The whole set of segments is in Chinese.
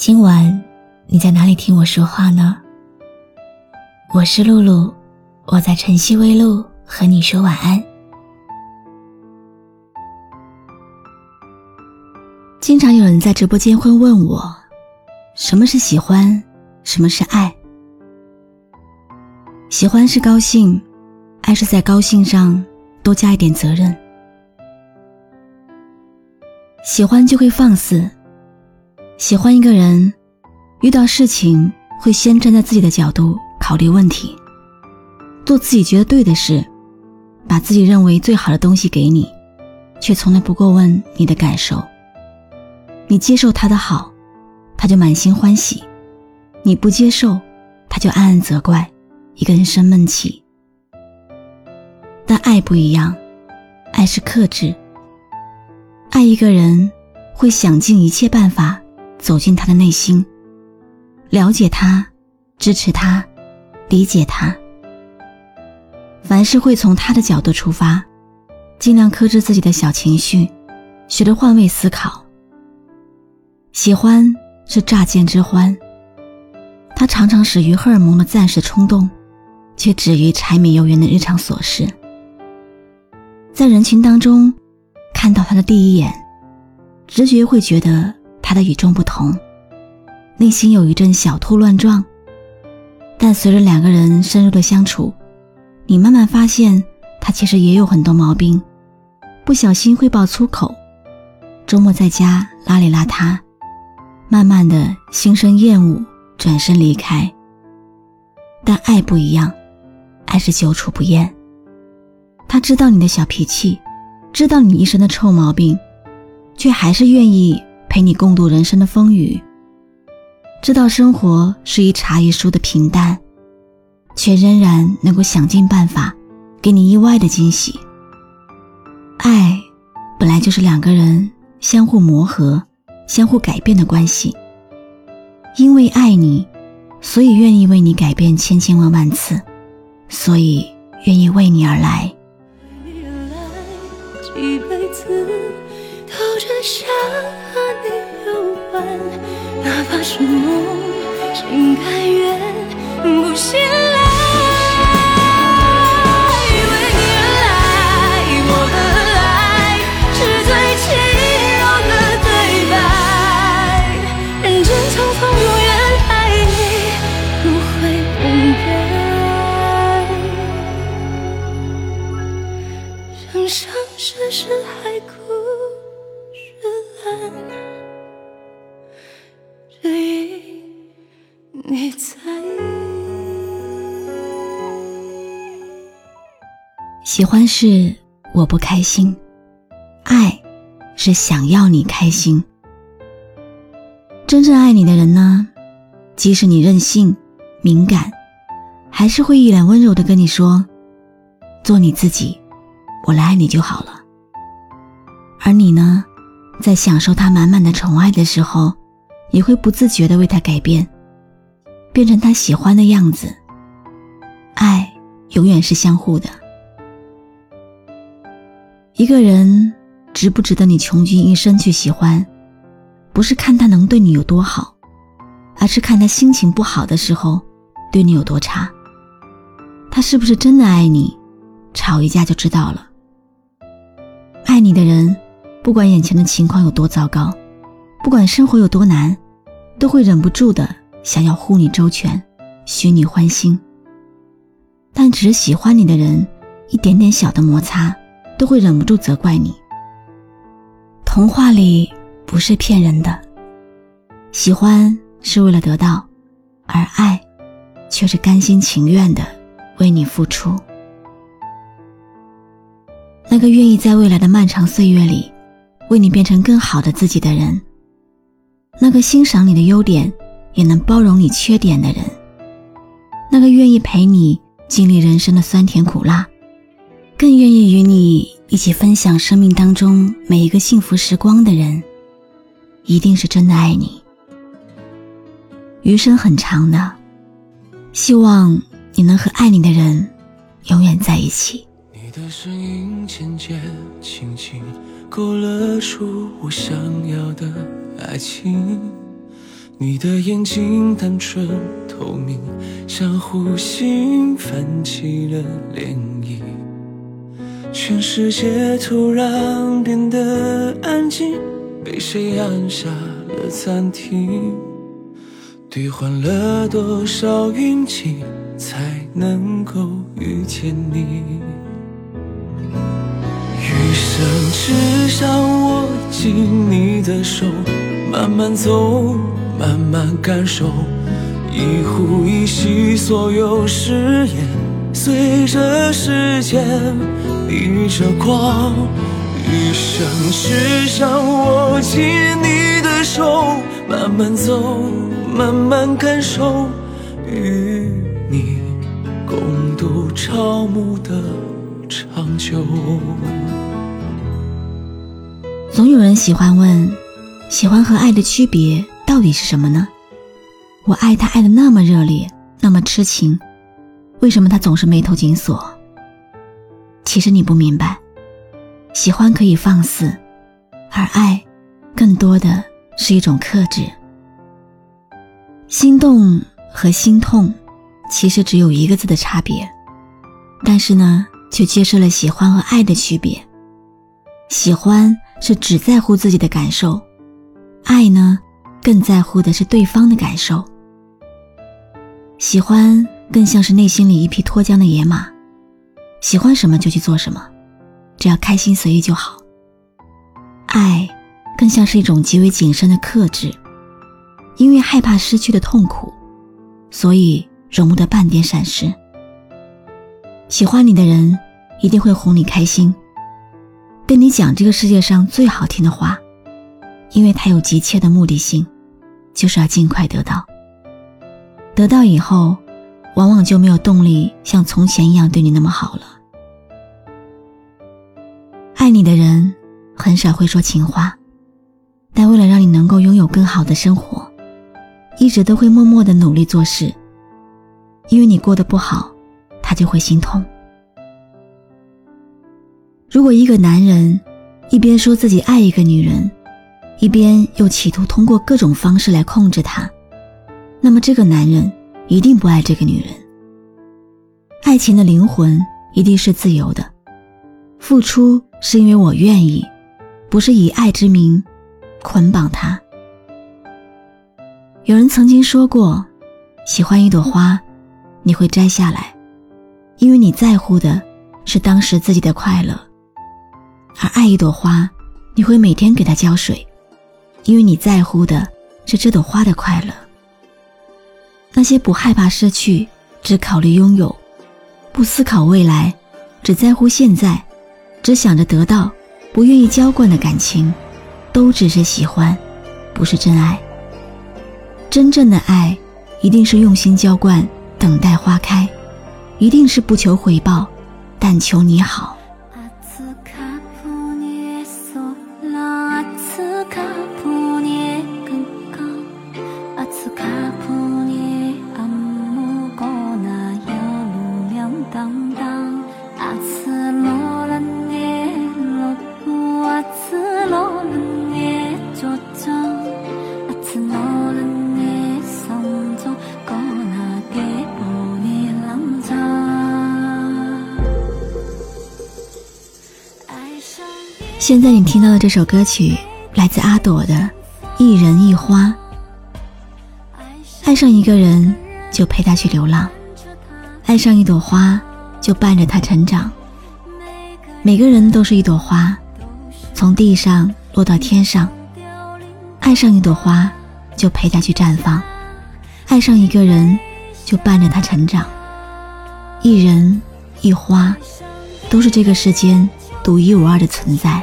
今晚你在哪里听我说话呢？我是露露，我在晨曦微露和你说晚安。经常有人在直播间会问我，什么是喜欢，什么是爱？喜欢是高兴，爱是在高兴上多加一点责任。喜欢就会放肆，喜欢一个人，遇到事情会先站在自己的角度考虑问题，做自己觉得对的事，把自己认为最好的东西给你，却从来不过问你的感受。你接受他的好，他就满心欢喜；你不接受，他就暗暗责怪，一个人生闷气。但爱不一样，爱是克制。爱一个人，会想尽一切办法走进他的内心，了解他，支持他，理解他。凡事会从他的角度出发，尽量克制自己的小情绪，学着换位思考。喜欢是乍见之欢，它常常始于荷尔蒙的暂时冲动，却止于柴米油盐的日常琐事。在人群当中。看到他的第一眼，直觉会觉得他的与众不同，内心有一阵小兔乱撞。但随着两个人深入的相处，你慢慢发现他其实也有很多毛病，不小心会爆粗口，周末在家邋里邋遢，慢慢的心生厌恶，转身离开。但爱不一样，爱是久处不厌。他知道你的小脾气。知道你一身的臭毛病，却还是愿意陪你共度人生的风雨。知道生活是一茶一书的平淡，却仍然能够想尽办法给你意外的惊喜。爱本来就是两个人相互磨合、相互改变的关系。因为爱你，所以愿意为你改变千千万万次，所以愿意为你而来。一辈子只想和你有关，哪怕是梦，心甘愿不醒喜欢是我不开心，爱是想要你开心。真正爱你的人呢，即使你任性、敏感，还是会一脸温柔的跟你说：“做你自己，我来爱你就好了。”而你呢，在享受他满满的宠爱的时候，也会不自觉的为他改变，变成他喜欢的样子。爱永远是相互的。一个人值不值得你穷尽一生去喜欢，不是看他能对你有多好，而是看他心情不好的时候对你有多差。他是不是真的爱你，吵一架就知道了。爱你的人，不管眼前的情况有多糟糕，不管生活有多难，都会忍不住的想要护你周全，许你欢心。但只是喜欢你的人，一点点小的摩擦。都会忍不住责怪你。童话里不是骗人的，喜欢是为了得到，而爱却是甘心情愿的为你付出。那个愿意在未来的漫长岁月里，为你变成更好的自己的人，那个欣赏你的优点，也能包容你缺点的人，那个愿意陪你经历人生的酸甜苦辣，更愿意与你一起分享生命当中每一个幸福时光的人，一定是真的爱你。余生很长的，希望你能和爱你的人永远在一起。你的声音渐渐清晰，勾勒出我想要的爱情。你的眼睛单纯透明，像湖心泛起了涟漪。全世界突然变得安静，被谁按下了暂停？兑换了多少运气，才能够遇见你？余生只想握紧你的手，慢慢走，慢慢感受，一呼一吸，所有誓言，随着时间逆着光。余生只想握紧你的手，慢慢走。慢慢感受，与你共度朝暮的长久。总有人喜欢问，喜欢和爱的区别到底是什么呢？我爱他爱的那么热烈，那么痴情，为什么他总是眉头紧锁？其实你不明白，喜欢可以放肆，而爱，更多的是一种克制。心动和心痛，其实只有一个字的差别，但是呢，却揭示了喜欢和爱的区别。喜欢是只在乎自己的感受，爱呢，更在乎的是对方的感受。喜欢更像是内心里一匹脱缰的野马，喜欢什么就去做什么，只要开心随意就好。爱，更像是一种极为谨慎的克制。因为害怕失去的痛苦，所以容不得半点闪失。喜欢你的人一定会哄你开心，跟你讲这个世界上最好听的话，因为他有急切的目的性，就是要尽快得到。得到以后，往往就没有动力像从前一样对你那么好了。爱你的人很少会说情话，但为了让你能够拥有更好的生活。一直都会默默的努力做事，因为你过得不好，他就会心痛。如果一个男人一边说自己爱一个女人，一边又企图通过各种方式来控制她，那么这个男人一定不爱这个女人。爱情的灵魂一定是自由的，付出是因为我愿意，不是以爱之名捆绑他。有人曾经说过，喜欢一朵花，你会摘下来，因为你在乎的是当时自己的快乐；而爱一朵花，你会每天给它浇水，因为你在乎的是这朵花的快乐。那些不害怕失去，只考虑拥有，不思考未来，只在乎现在，只想着得到，不愿意浇灌的感情，都只是喜欢，不是真爱。真正的爱，一定是用心浇灌，等待花开，一定是不求回报，但求你好。现在你听到的这首歌曲来自阿朵的《一人一花》。爱上一个人就陪他去流浪，爱上一朵花就伴着他成长。每个人都是一朵花，从地上落到天上。爱上一朵花就陪他去绽放，爱上一个人就伴着他成长。一人一花，都是这个世间独一无二的存在。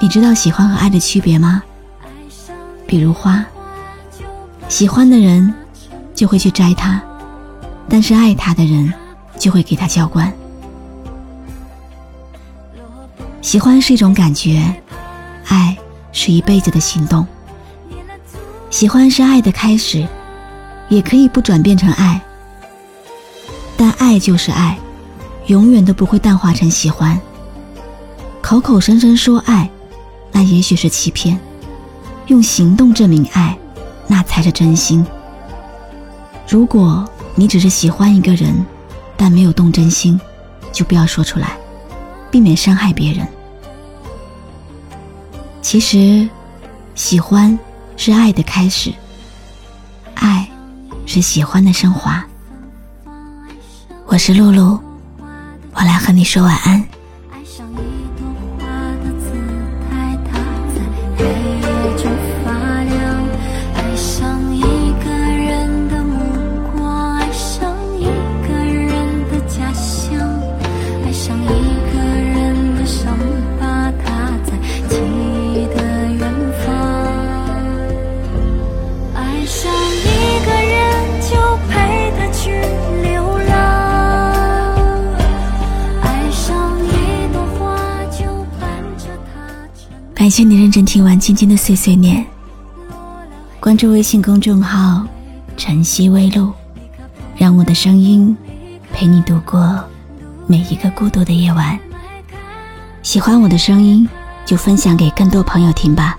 你知道喜欢和爱的区别吗？比如花，喜欢的人就会去摘它，但是爱他的人就会给他浇灌。喜欢是一种感觉，爱是一辈子的行动。喜欢是爱的开始，也可以不转变成爱，但爱就是爱，永远都不会淡化成喜欢。口口声声说爱，那也许是欺骗；用行动证明爱，那才是真心。如果你只是喜欢一个人，但没有动真心，就不要说出来，避免伤害别人。其实，喜欢。是爱的开始，爱是喜欢的升华。我是露露，我来和你说晚安。谢你认真听完今天的碎碎念。关注微信公众号“晨曦微露”，让我的声音陪你度过每一个孤独的夜晚。喜欢我的声音，就分享给更多朋友听吧。